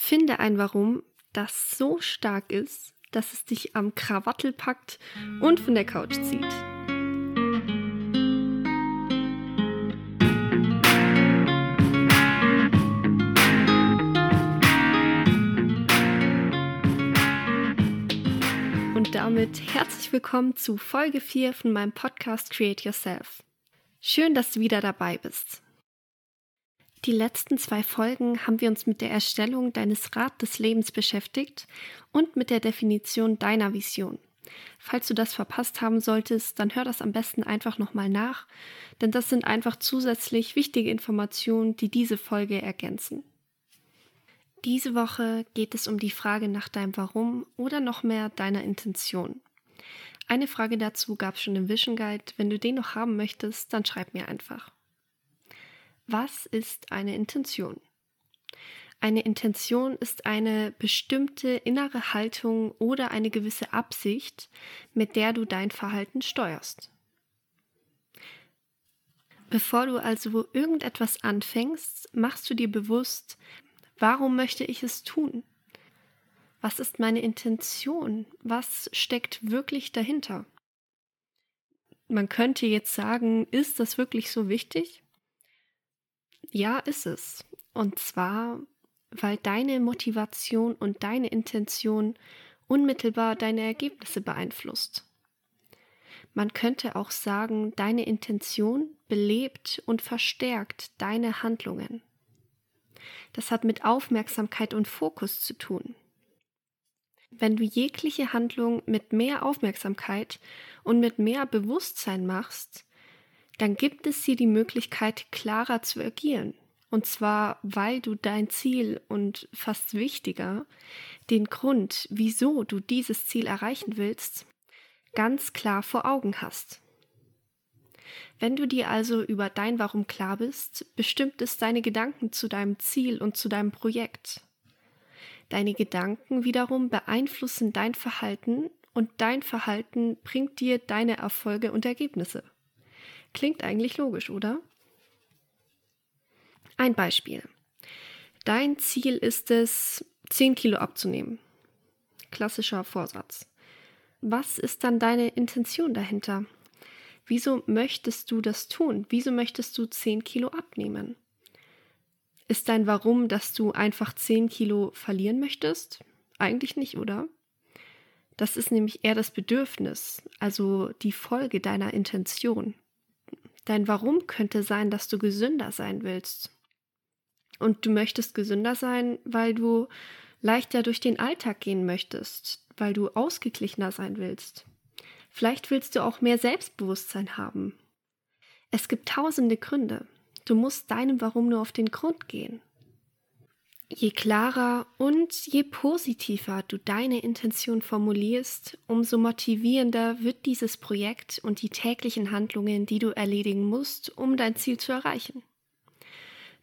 Finde ein Warum, das so stark ist, dass es dich am Krawattel packt und von der Couch zieht. Und damit herzlich willkommen zu Folge 4 von meinem Podcast Create Yourself. Schön, dass du wieder dabei bist. Die letzten zwei Folgen haben wir uns mit der Erstellung deines Rad des Lebens beschäftigt und mit der Definition deiner Vision. Falls du das verpasst haben solltest, dann hör das am besten einfach nochmal nach, denn das sind einfach zusätzlich wichtige Informationen, die diese Folge ergänzen. Diese Woche geht es um die Frage nach deinem Warum oder noch mehr deiner Intention. Eine Frage dazu gab es schon im Vision Guide. Wenn du den noch haben möchtest, dann schreib mir einfach. Was ist eine Intention? Eine Intention ist eine bestimmte innere Haltung oder eine gewisse Absicht, mit der du dein Verhalten steuerst. Bevor du also irgendetwas anfängst, machst du dir bewusst, warum möchte ich es tun? Was ist meine Intention? Was steckt wirklich dahinter? Man könnte jetzt sagen, ist das wirklich so wichtig? Ja, ist es. Und zwar, weil deine Motivation und deine Intention unmittelbar deine Ergebnisse beeinflusst. Man könnte auch sagen, deine Intention belebt und verstärkt deine Handlungen. Das hat mit Aufmerksamkeit und Fokus zu tun. Wenn du jegliche Handlung mit mehr Aufmerksamkeit und mit mehr Bewusstsein machst, dann gibt es hier die Möglichkeit, klarer zu agieren. Und zwar, weil du dein Ziel und fast wichtiger, den Grund, wieso du dieses Ziel erreichen willst, ganz klar vor Augen hast. Wenn du dir also über dein Warum klar bist, bestimmt es deine Gedanken zu deinem Ziel und zu deinem Projekt. Deine Gedanken wiederum beeinflussen dein Verhalten und dein Verhalten bringt dir deine Erfolge und Ergebnisse. Klingt eigentlich logisch, oder? Ein Beispiel. Dein Ziel ist es, 10 Kilo abzunehmen. Klassischer Vorsatz. Was ist dann deine Intention dahinter? Wieso möchtest du das tun? Wieso möchtest du 10 Kilo abnehmen? Ist dein Warum, dass du einfach 10 Kilo verlieren möchtest? Eigentlich nicht, oder? Das ist nämlich eher das Bedürfnis, also die Folge deiner Intention. Dein Warum könnte sein, dass du gesünder sein willst. Und du möchtest gesünder sein, weil du leichter durch den Alltag gehen möchtest, weil du ausgeglichener sein willst. Vielleicht willst du auch mehr Selbstbewusstsein haben. Es gibt tausende Gründe. Du musst deinem Warum nur auf den Grund gehen. Je klarer und je positiver du deine Intention formulierst, umso motivierender wird dieses Projekt und die täglichen Handlungen, die du erledigen musst, um dein Ziel zu erreichen.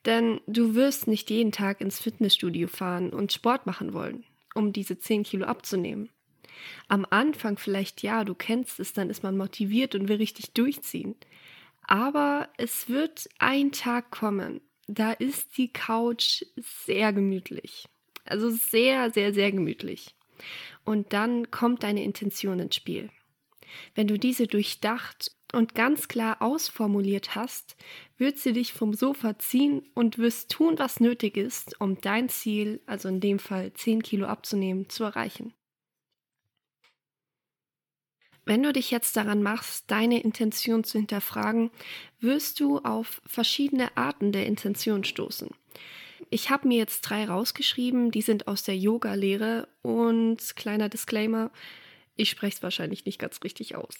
Denn du wirst nicht jeden Tag ins Fitnessstudio fahren und Sport machen wollen, um diese 10 Kilo abzunehmen. Am Anfang vielleicht ja, du kennst es, dann ist man motiviert und will richtig durchziehen. Aber es wird ein Tag kommen, da ist die Couch sehr gemütlich. Also sehr, sehr, sehr gemütlich. Und dann kommt deine Intention ins Spiel. Wenn du diese durchdacht und ganz klar ausformuliert hast, wird sie dich vom Sofa ziehen und wirst tun, was nötig ist, um dein Ziel, also in dem Fall 10 Kilo abzunehmen, zu erreichen. Wenn du dich jetzt daran machst, deine Intention zu hinterfragen, wirst du auf verschiedene Arten der Intention stoßen. Ich habe mir jetzt drei rausgeschrieben, die sind aus der Yoga-Lehre und kleiner Disclaimer, ich spreche es wahrscheinlich nicht ganz richtig aus.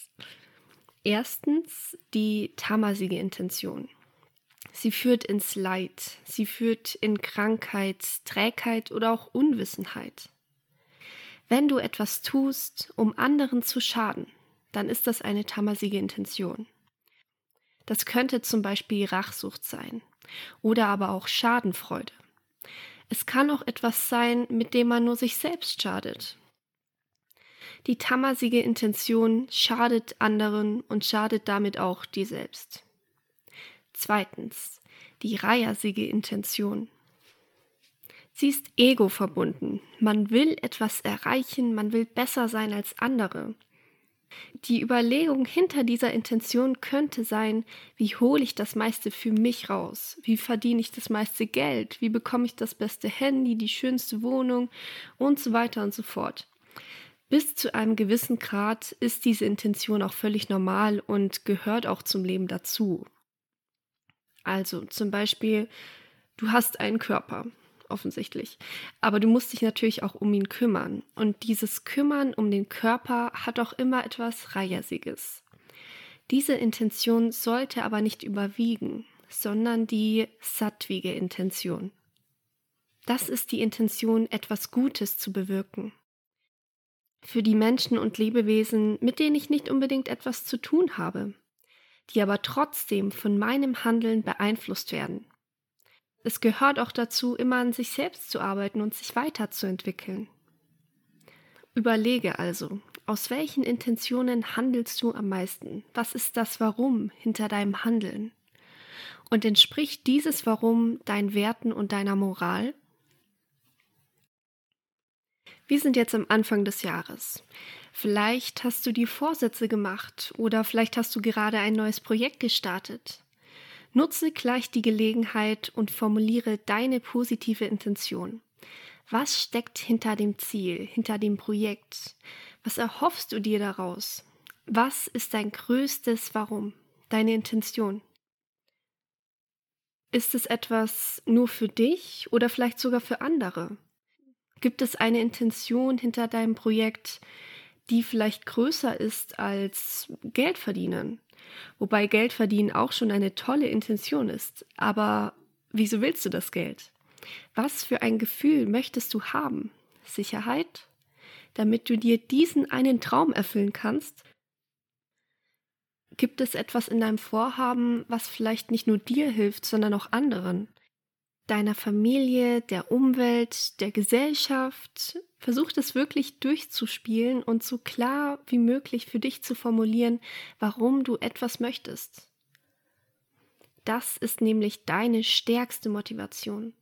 Erstens die tamasige Intention. Sie führt ins Leid, sie führt in Krankheit, Trägheit oder auch Unwissenheit. Wenn du etwas tust, um anderen zu schaden, dann ist das eine tamasige Intention. Das könnte zum Beispiel Rachsucht sein oder aber auch Schadenfreude. Es kann auch etwas sein, mit dem man nur sich selbst schadet. Die tamasige Intention schadet anderen und schadet damit auch dir selbst. Zweitens, die rajasige Intention. Sie ist ego verbunden. Man will etwas erreichen, man will besser sein als andere. Die Überlegung hinter dieser Intention könnte sein, wie hole ich das meiste für mich raus? Wie verdiene ich das meiste Geld? Wie bekomme ich das beste Handy, die schönste Wohnung und so weiter und so fort. Bis zu einem gewissen Grad ist diese Intention auch völlig normal und gehört auch zum Leben dazu. Also zum Beispiel, du hast einen Körper offensichtlich. Aber du musst dich natürlich auch um ihn kümmern. Und dieses Kümmern um den Körper hat auch immer etwas Reihersiges. Diese Intention sollte aber nicht überwiegen, sondern die sattwige Intention. Das ist die Intention, etwas Gutes zu bewirken. Für die Menschen und Lebewesen, mit denen ich nicht unbedingt etwas zu tun habe, die aber trotzdem von meinem Handeln beeinflusst werden es gehört auch dazu, immer an sich selbst zu arbeiten und sich weiterzuentwickeln. Überlege also, aus welchen Intentionen handelst du am meisten? Was ist das Warum hinter deinem Handeln? Und entspricht dieses Warum deinen Werten und deiner Moral? Wir sind jetzt am Anfang des Jahres. Vielleicht hast du die Vorsätze gemacht oder vielleicht hast du gerade ein neues Projekt gestartet. Nutze gleich die Gelegenheit und formuliere deine positive Intention. Was steckt hinter dem Ziel, hinter dem Projekt? Was erhoffst du dir daraus? Was ist dein größtes Warum, deine Intention? Ist es etwas nur für dich oder vielleicht sogar für andere? Gibt es eine Intention hinter deinem Projekt, die vielleicht größer ist als Geld verdienen? Wobei Geld verdienen auch schon eine tolle Intention ist. Aber wieso willst du das Geld? Was für ein Gefühl möchtest du haben? Sicherheit? Damit du dir diesen einen Traum erfüllen kannst? Gibt es etwas in deinem Vorhaben, was vielleicht nicht nur dir hilft, sondern auch anderen? Deiner Familie, der Umwelt, der Gesellschaft. Versuch das wirklich durchzuspielen und so klar wie möglich für dich zu formulieren, warum du etwas möchtest. Das ist nämlich deine stärkste Motivation.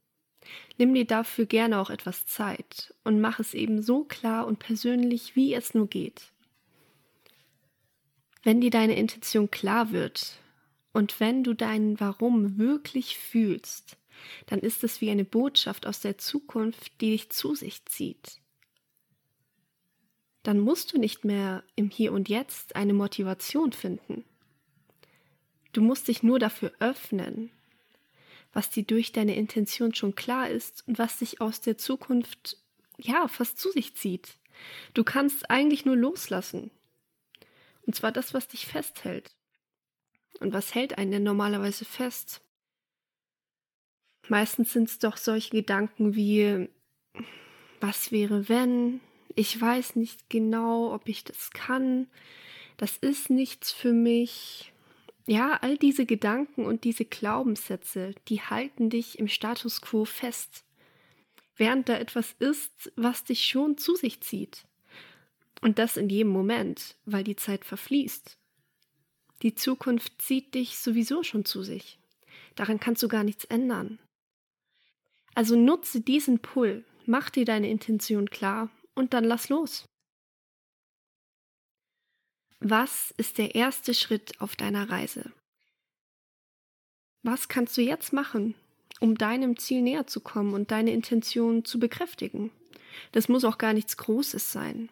Nimm dir dafür gerne auch etwas Zeit und mach es eben so klar und persönlich, wie es nur geht. Wenn dir deine Intention klar wird und wenn du deinen Warum wirklich fühlst, dann ist es wie eine Botschaft aus der Zukunft, die dich zu sich zieht. Dann musst du nicht mehr im Hier und Jetzt eine Motivation finden. Du musst dich nur dafür öffnen, was dir durch deine Intention schon klar ist und was dich aus der Zukunft ja fast zu sich zieht. Du kannst eigentlich nur loslassen. Und zwar das, was dich festhält. Und was hält einen denn normalerweise fest? Meistens sind es doch solche Gedanken wie, was wäre wenn? Ich weiß nicht genau, ob ich das kann. Das ist nichts für mich. Ja, all diese Gedanken und diese Glaubenssätze, die halten dich im Status quo fest, während da etwas ist, was dich schon zu sich zieht. Und das in jedem Moment, weil die Zeit verfließt. Die Zukunft zieht dich sowieso schon zu sich. Daran kannst du gar nichts ändern. Also nutze diesen Pull, mach dir deine Intention klar und dann lass los. Was ist der erste Schritt auf deiner Reise? Was kannst du jetzt machen, um deinem Ziel näher zu kommen und deine Intention zu bekräftigen? Das muss auch gar nichts Großes sein.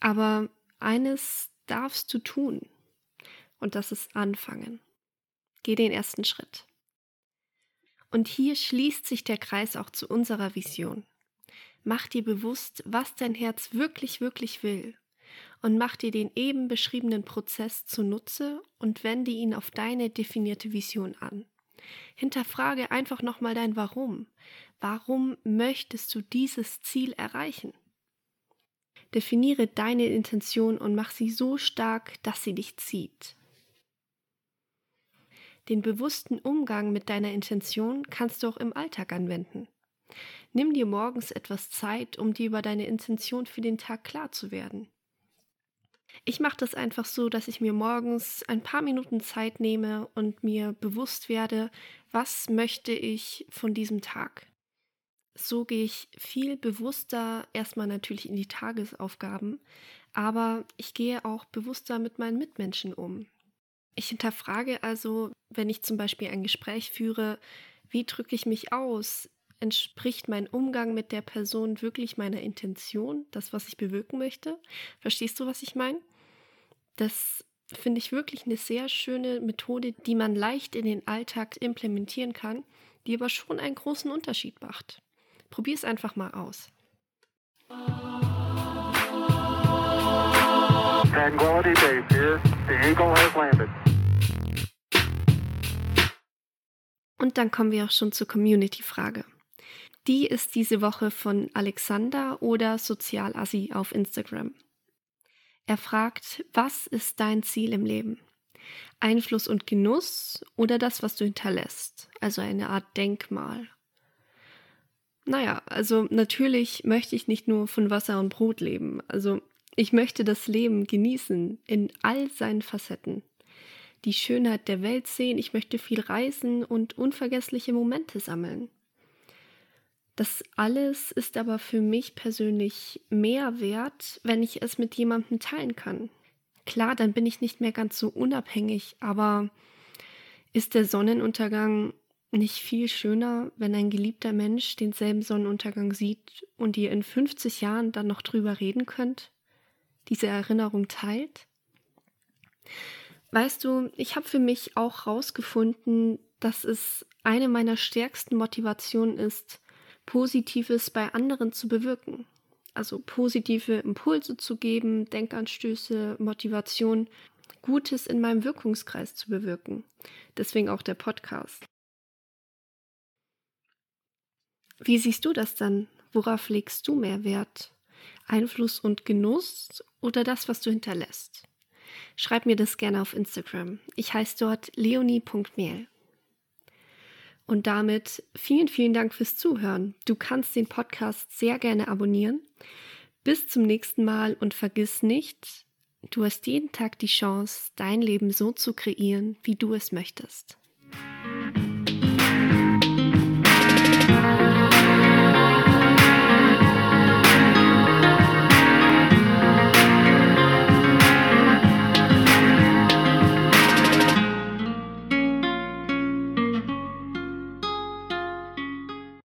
Aber eines darfst du tun. Und das ist anfangen. Geh den ersten Schritt. Und hier schließt sich der Kreis auch zu unserer Vision. Mach dir bewusst, was dein Herz wirklich, wirklich will und mach dir den eben beschriebenen Prozess zunutze und wende ihn auf deine definierte Vision an. Hinterfrage einfach nochmal dein Warum. Warum möchtest du dieses Ziel erreichen? Definiere deine Intention und mach sie so stark, dass sie dich zieht. Den bewussten Umgang mit deiner Intention kannst du auch im Alltag anwenden. Nimm dir morgens etwas Zeit, um dir über deine Intention für den Tag klar zu werden. Ich mache das einfach so, dass ich mir morgens ein paar Minuten Zeit nehme und mir bewusst werde, was möchte ich von diesem Tag. So gehe ich viel bewusster erstmal natürlich in die Tagesaufgaben, aber ich gehe auch bewusster mit meinen Mitmenschen um. Ich hinterfrage also, wenn ich zum Beispiel ein Gespräch führe, wie drücke ich mich aus? Entspricht mein Umgang mit der Person wirklich meiner Intention, das, was ich bewirken möchte? Verstehst du, was ich meine? Das finde ich wirklich eine sehr schöne Methode, die man leicht in den Alltag implementieren kann, die aber schon einen großen Unterschied macht. Probier es einfach mal aus. Tranquility Base here. The Eagle has landed. Und dann kommen wir auch schon zur Community-Frage. Die ist diese Woche von Alexander oder Sozialassi auf Instagram. Er fragt, was ist dein Ziel im Leben? Einfluss und Genuss oder das, was du hinterlässt? Also eine Art Denkmal. Naja, also natürlich möchte ich nicht nur von Wasser und Brot leben. Also ich möchte das Leben genießen in all seinen Facetten die Schönheit der Welt sehen, ich möchte viel reisen und unvergessliche Momente sammeln. Das alles ist aber für mich persönlich mehr wert, wenn ich es mit jemandem teilen kann. Klar, dann bin ich nicht mehr ganz so unabhängig, aber ist der Sonnenuntergang nicht viel schöner, wenn ein geliebter Mensch denselben Sonnenuntergang sieht und ihr in 50 Jahren dann noch drüber reden könnt, diese Erinnerung teilt? Weißt du, ich habe für mich auch herausgefunden, dass es eine meiner stärksten Motivationen ist, Positives bei anderen zu bewirken. Also positive Impulse zu geben, Denkanstöße, Motivation, Gutes in meinem Wirkungskreis zu bewirken. Deswegen auch der Podcast. Wie siehst du das dann? Worauf legst du mehr Wert? Einfluss und Genuss oder das, was du hinterlässt? Schreib mir das gerne auf Instagram. Ich heiße dort leonie.mehl. Und damit vielen, vielen Dank fürs Zuhören. Du kannst den Podcast sehr gerne abonnieren. Bis zum nächsten Mal und vergiss nicht, du hast jeden Tag die Chance, dein Leben so zu kreieren, wie du es möchtest.